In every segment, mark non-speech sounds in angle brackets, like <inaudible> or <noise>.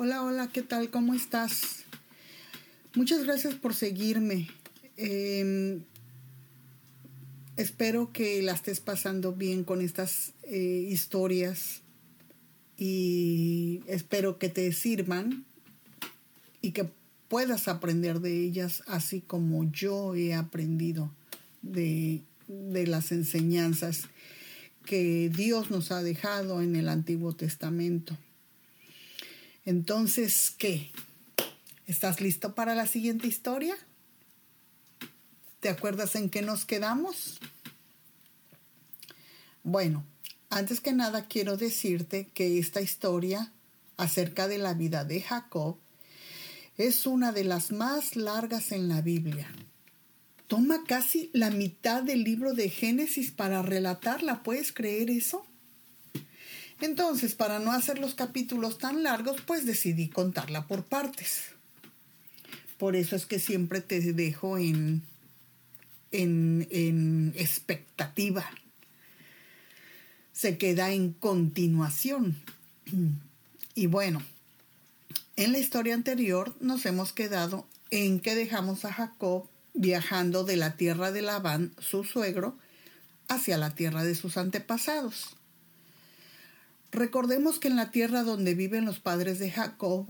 Hola, hola, ¿qué tal? ¿Cómo estás? Muchas gracias por seguirme. Em, espero que la estés pasando bien con estas eh, historias y espero que te sirvan y que puedas aprender de ellas así como yo he aprendido de, de las enseñanzas que Dios nos ha dejado en el Antiguo Testamento. Entonces, ¿qué? ¿Estás listo para la siguiente historia? ¿Te acuerdas en qué nos quedamos? Bueno, antes que nada quiero decirte que esta historia acerca de la vida de Jacob es una de las más largas en la Biblia. Toma casi la mitad del libro de Génesis para relatarla. ¿Puedes creer eso? Entonces, para no hacer los capítulos tan largos, pues decidí contarla por partes. Por eso es que siempre te dejo en, en, en expectativa. Se queda en continuación. Y bueno, en la historia anterior nos hemos quedado en que dejamos a Jacob viajando de la tierra de Labán, su suegro, hacia la tierra de sus antepasados. Recordemos que en la tierra donde viven los padres de Jacob,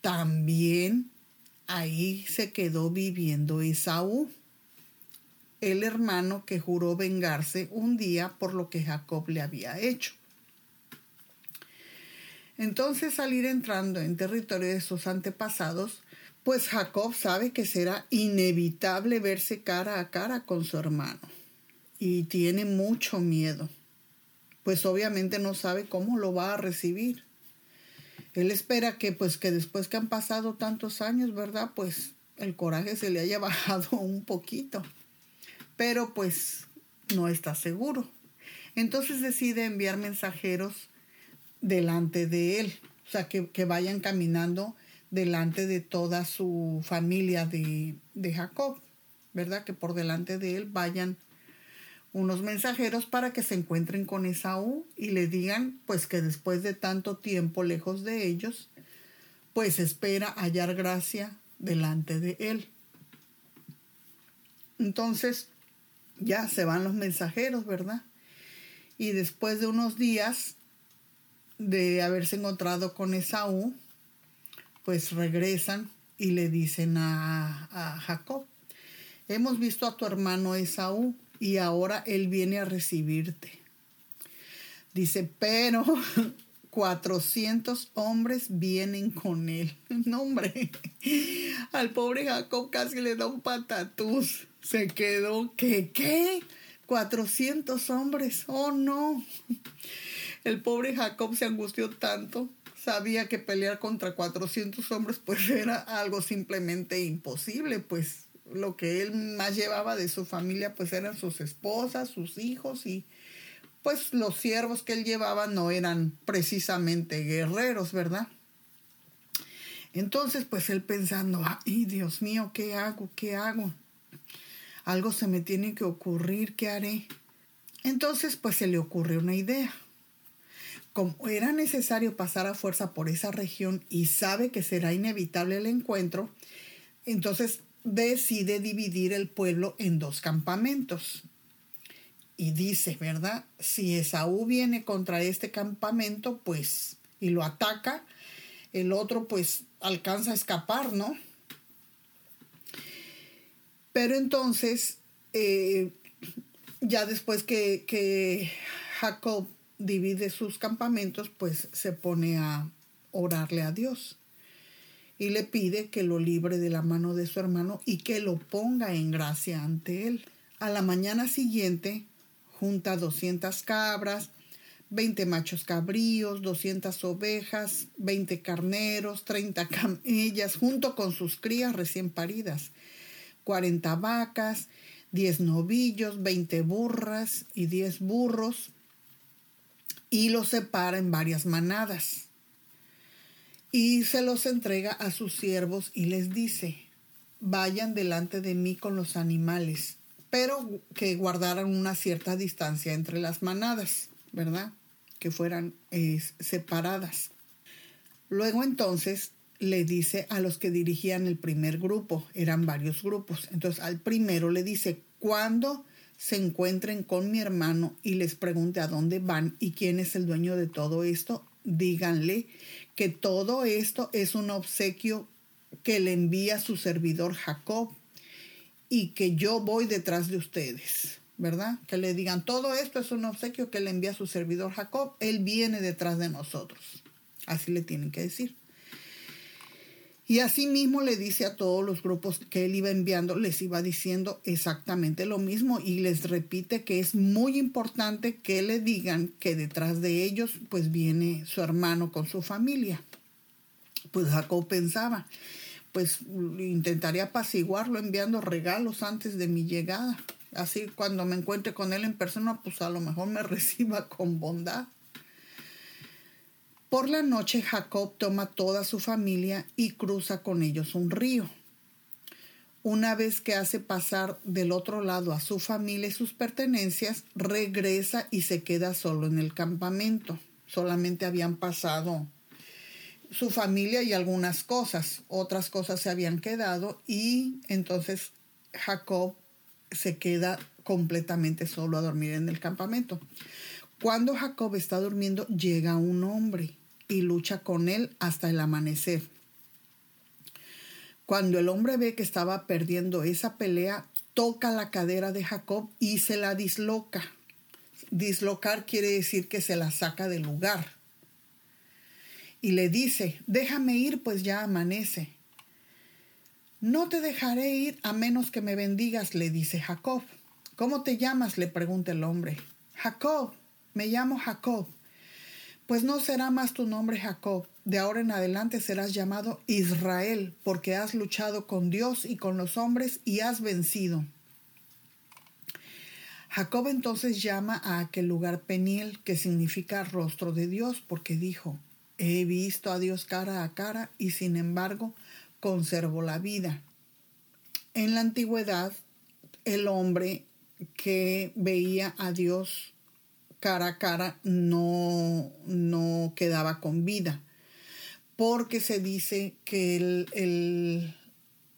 también ahí se quedó viviendo Esaú, el hermano que juró vengarse un día por lo que Jacob le había hecho. Entonces al ir entrando en territorio de sus antepasados, pues Jacob sabe que será inevitable verse cara a cara con su hermano y tiene mucho miedo pues obviamente no sabe cómo lo va a recibir. Él espera que pues que después que han pasado tantos años, ¿verdad? Pues el coraje se le haya <laughs> bajado un poquito. Pero pues no está seguro. Entonces decide enviar mensajeros delante de él. O sea, que, que vayan caminando delante de toda su familia de, de Jacob. ¿Verdad? Que por delante de él vayan unos mensajeros para que se encuentren con Esaú y le digan pues que después de tanto tiempo lejos de ellos, pues espera hallar gracia delante de él. Entonces ya se van los mensajeros, ¿verdad? Y después de unos días de haberse encontrado con Esaú, pues regresan y le dicen a, Jacob, hemos visto a tu hermano Esaú y ahora Él viene a recibirte. Dice, pero <laughs> 400 hombres vienen con Él. <laughs> No, hombre, al pobre Jacob casi le da un patatús. Se quedó, ¿qué? ¿Qué? 400 hombres. Oh, no. El pobre Jacob se angustió tanto. Sabía que pelear contra 400 hombres pues era algo simplemente imposible, pues lo que él más llevaba de su familia pues eran sus esposas, sus hijos y pues los siervos que él llevaba no eran precisamente guerreros, ¿verdad? Entonces pues él pensando, ay Dios mío, ¿qué hago? ¿Qué hago? Algo se me tiene que ocurrir, ¿qué haré? Entonces pues se le ocurrió una idea. Como era necesario pasar a fuerza por esa región y sabe que será inevitable el encuentro, entonces decide dividir el pueblo en dos campamentos. Y dice, ¿verdad? Si Esaú viene contra este campamento, pues, y lo ataca, el otro pues alcanza a escapar, ¿no? Pero entonces, eh, ya después que, que Jacob divide sus campamentos, pues se pone a orarle a Dios y le pide que lo libre de la mano de su hermano y que lo ponga en gracia ante él. A la mañana siguiente junta 200 cabras, 20 machos cabríos, 200 ovejas, 20 carneros, 30 camellas, junto con sus crías recién paridas, 40 vacas, 10 novillos, 20 burras y 10 burros, y los separa en varias manadas y se los entrega a sus siervos y les dice, vayan delante de mí con los animales, pero que guardaran una cierta distancia entre las manadas, ¿verdad? Que fueran separadas. Luego entonces le dice a los que dirigían el primer grupo, eran varios grupos, entonces al primero le dice, cuando se encuentren con mi hermano y les pregunte a dónde van y quién es el dueño de todo esto, díganle que todo esto es un obsequio que le envía su servidor Jacob y que yo voy detrás de ustedes, ¿verdad? Que le digan, todo esto es un obsequio que le envía su servidor Jacob, él viene detrás de nosotros. Así le tienen que decir. Y así mismo le dice a todos los grupos que él iba enviando, les iba diciendo exactamente lo mismo y les repite que es muy importante que le digan que detrás de ellos pues viene su hermano con su familia. Pues Jacob pensaba, pues intentaría apaciguarlo enviando regalos antes de mi llegada. Así cuando me encuentre con él en persona, pues a lo mejor me <laughs> reciba con bondad. Por la noche Jacob toma toda su familia y cruza con ellos un río. Una vez que hace pasar del otro lado a su familia y sus pertenencias, regresa y se queda solo en el campamento. Solamente habían pasado su familia y algunas cosas, otras cosas se habían quedado y entonces Jacob se queda completamente solo a dormir en el campamento. Cuando Jacob está durmiendo, llega un hombre y lucha con él hasta el amanecer. Cuando el hombre ve que estaba perdiendo esa pelea, toca la cadera de Jacob y se la disloca. Dislocar quiere decir que se la saca del lugar. Y le dice, déjame ir, pues ya amanece. No te dejaré ir a menos que me bendigas, le dice Jacob. ¿Cómo te llamas? le pregunta el hombre. Jacob, me llamo Jacob. Pues no será más tu nombre Jacob, de ahora en adelante serás llamado Israel, porque has luchado con Dios y con los hombres y has vencido. Jacob entonces llama a aquel lugar Peniel, que significa rostro de Dios, porque dijo, he visto a Dios cara a cara y sin embargo conservo la vida. En la antigüedad, el hombre que veía a Dios cara a cara no, no quedaba con vida, porque se dice que el,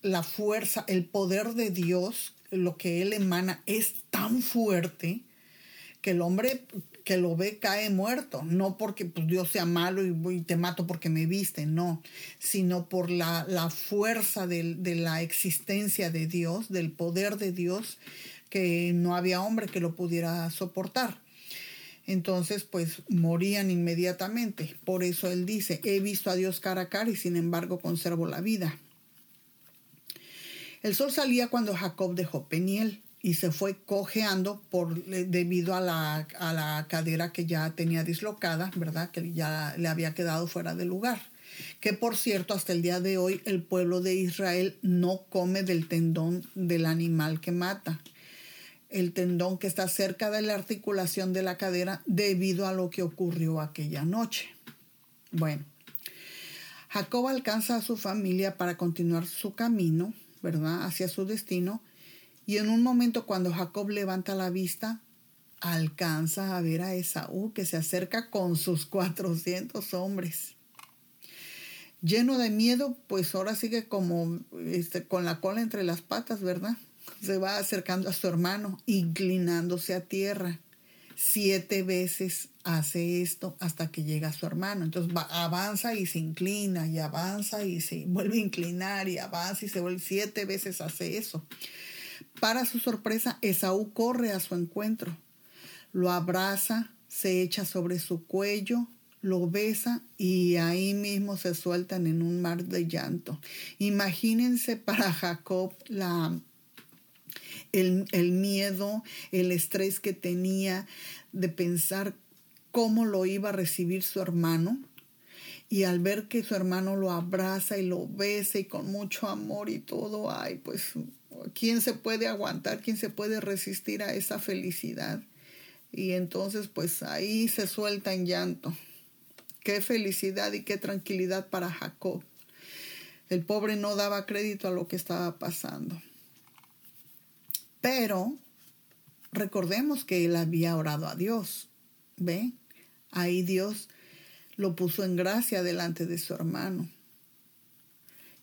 la fuerza, el poder de Dios, lo que Él emana, es tan fuerte que el hombre que lo ve cae muerto, no porque pues, Dios sea malo y, te mato porque me viste, no, sino por la, fuerza de, de, la existencia de Dios, del poder de Dios, que no había hombre que lo pudiera soportar entonces pues morían inmediatamente. Por eso él dice, he visto a Dios cara a cara y sin embargo conservo la vida. El sol salía cuando Jacob dejó Peniel y se fue cojeando por, debido a la, a la cadera que ya tenía dislocada, ¿verdad? Que ya le había quedado fuera de lugar. Que por cierto, hasta el día de hoy el pueblo de Israel no come del tendón del animal que mata el tendón que está cerca de la articulación de la cadera debido a lo que ocurrió aquella noche. Bueno, Jacob alcanza a su familia para continuar su camino, ¿verdad?, hacia su destino, y en un momento cuando Jacob levanta la vista, alcanza a ver a Esaú que se acerca con sus 400 hombres. Lleno de miedo, pues ahora sigue como este, con la cola entre las patas, ¿verdad? Se va acercando a su hermano, inclinándose a tierra. Siete veces hace esto hasta que llega a su hermano. Entonces va, avanza y se inclina y avanza y se vuelve a inclinar y avanza y se vuelve. Siete veces hace eso. Para su sorpresa, Esaú corre a su encuentro. Lo abraza, se echa sobre su cuello, lo besa y ahí mismo se sueltan en un mar de llanto. Imagínense para Jacob la el, miedo, el estrés que tenía de pensar cómo lo iba a recibir su hermano. Y al ver que su hermano lo abraza y lo besa y con mucho amor y todo, ay, pues, ¿quién se puede aguantar? ¿Quién se puede resistir a esa felicidad? Y entonces, pues ahí se suelta en llanto. Qué felicidad y qué tranquilidad para Jacob. El pobre no daba crédito a lo que estaba pasando. Pero recordemos que él había orado a Dios. ¿Ve? Ahí Dios lo puso en gracia delante de su hermano.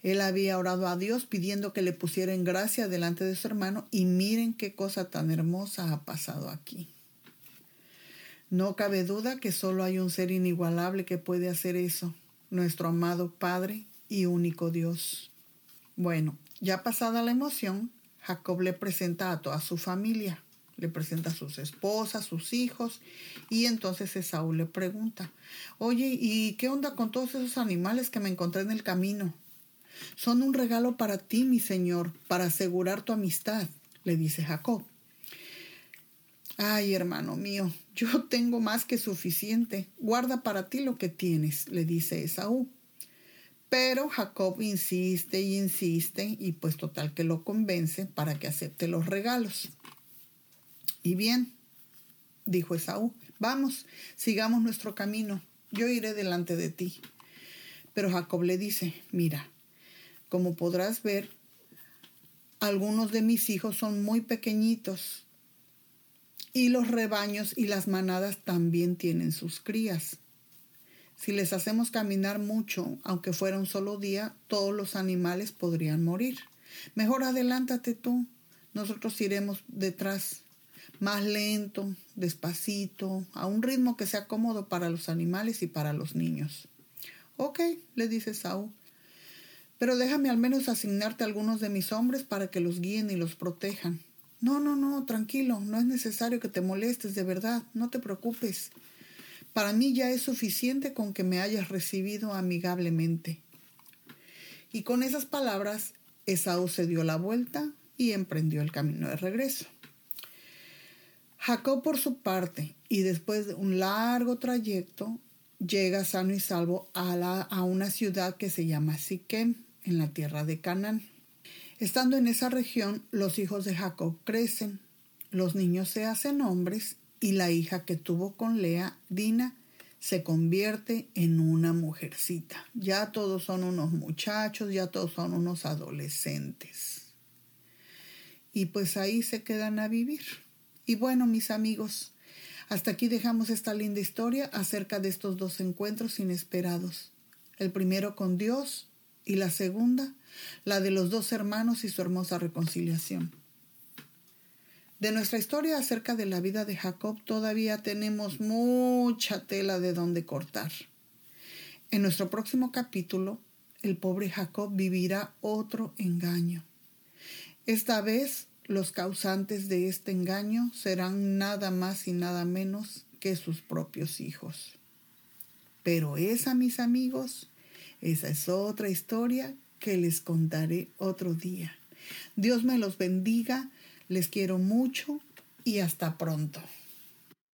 Él había orado a Dios pidiendo que le pusiera en gracia delante de su hermano y miren qué cosa tan hermosa ha pasado aquí. No cabe duda que solo hay un ser inigualable que puede hacer eso, nuestro amado Padre y único Dios. Bueno, ya pasada la emoción, Jacob le presenta a toda su familia, le presenta a sus esposas, sus hijos, y entonces Esaú le pregunta, oye, ¿y qué onda con todos esos animales que me encontré en el camino? Son un regalo para ti, mi señor, para asegurar tu amistad, le dice Jacob. Ay, hermano mío, yo tengo más que suficiente. Guarda para ti lo que tienes, le dice Esaú. Pero Jacob insiste y insiste y pues total que lo convence para que acepte los regalos. Y bien, dijo Esaú, vamos, sigamos nuestro camino, yo iré delante de ti. Pero Jacob le dice, mira, como podrás ver, algunos de mis hijos son muy pequeñitos y los rebaños y las manadas también tienen sus crías. Si les hacemos caminar mucho, aunque fuera un solo día, todos los animales podrían morir. Mejor adelántate tú, nosotros iremos detrás, más lento, despacito, a un ritmo que sea cómodo para los animales y para los niños. Ok, le dice Saúl, pero déjame al menos asignarte a algunos de mis hombres para que los guíen y los protejan. No, no, no, tranquilo, no es necesario que te molestes, de verdad, no te preocupes. Para mí ya es suficiente con que me hayas recibido amigablemente. Y con esas palabras, Esaú se dio la vuelta y emprendió el camino de regreso. Jacob, por su parte, y después de un largo trayecto, llega sano y salvo a, a una ciudad que se llama Siquem en la tierra de Canaán. Estando en esa región, los hijos de Jacob crecen, los niños se hacen hombres y la hija que tuvo con Lea, Dina, se convierte en una mujercita. Ya todos son unos muchachos, ya todos son unos adolescentes. Y pues ahí se quedan a vivir. Y bueno, mis amigos, hasta aquí dejamos esta linda historia acerca de estos dos encuentros inesperados. El primero con Dios y la segunda, la de los dos hermanos y su hermosa reconciliación. De nuestra historia acerca de la vida de Jacob todavía tenemos mucha tela de donde cortar. En nuestro próximo capítulo, el pobre Jacob vivirá otro engaño. Esta vez los causantes de este engaño serán nada más y nada menos que sus propios hijos. Pero esa, mis amigos, esa es otra historia que les contaré otro día. Dios me los bendiga, les quiero mucho y hasta pronto.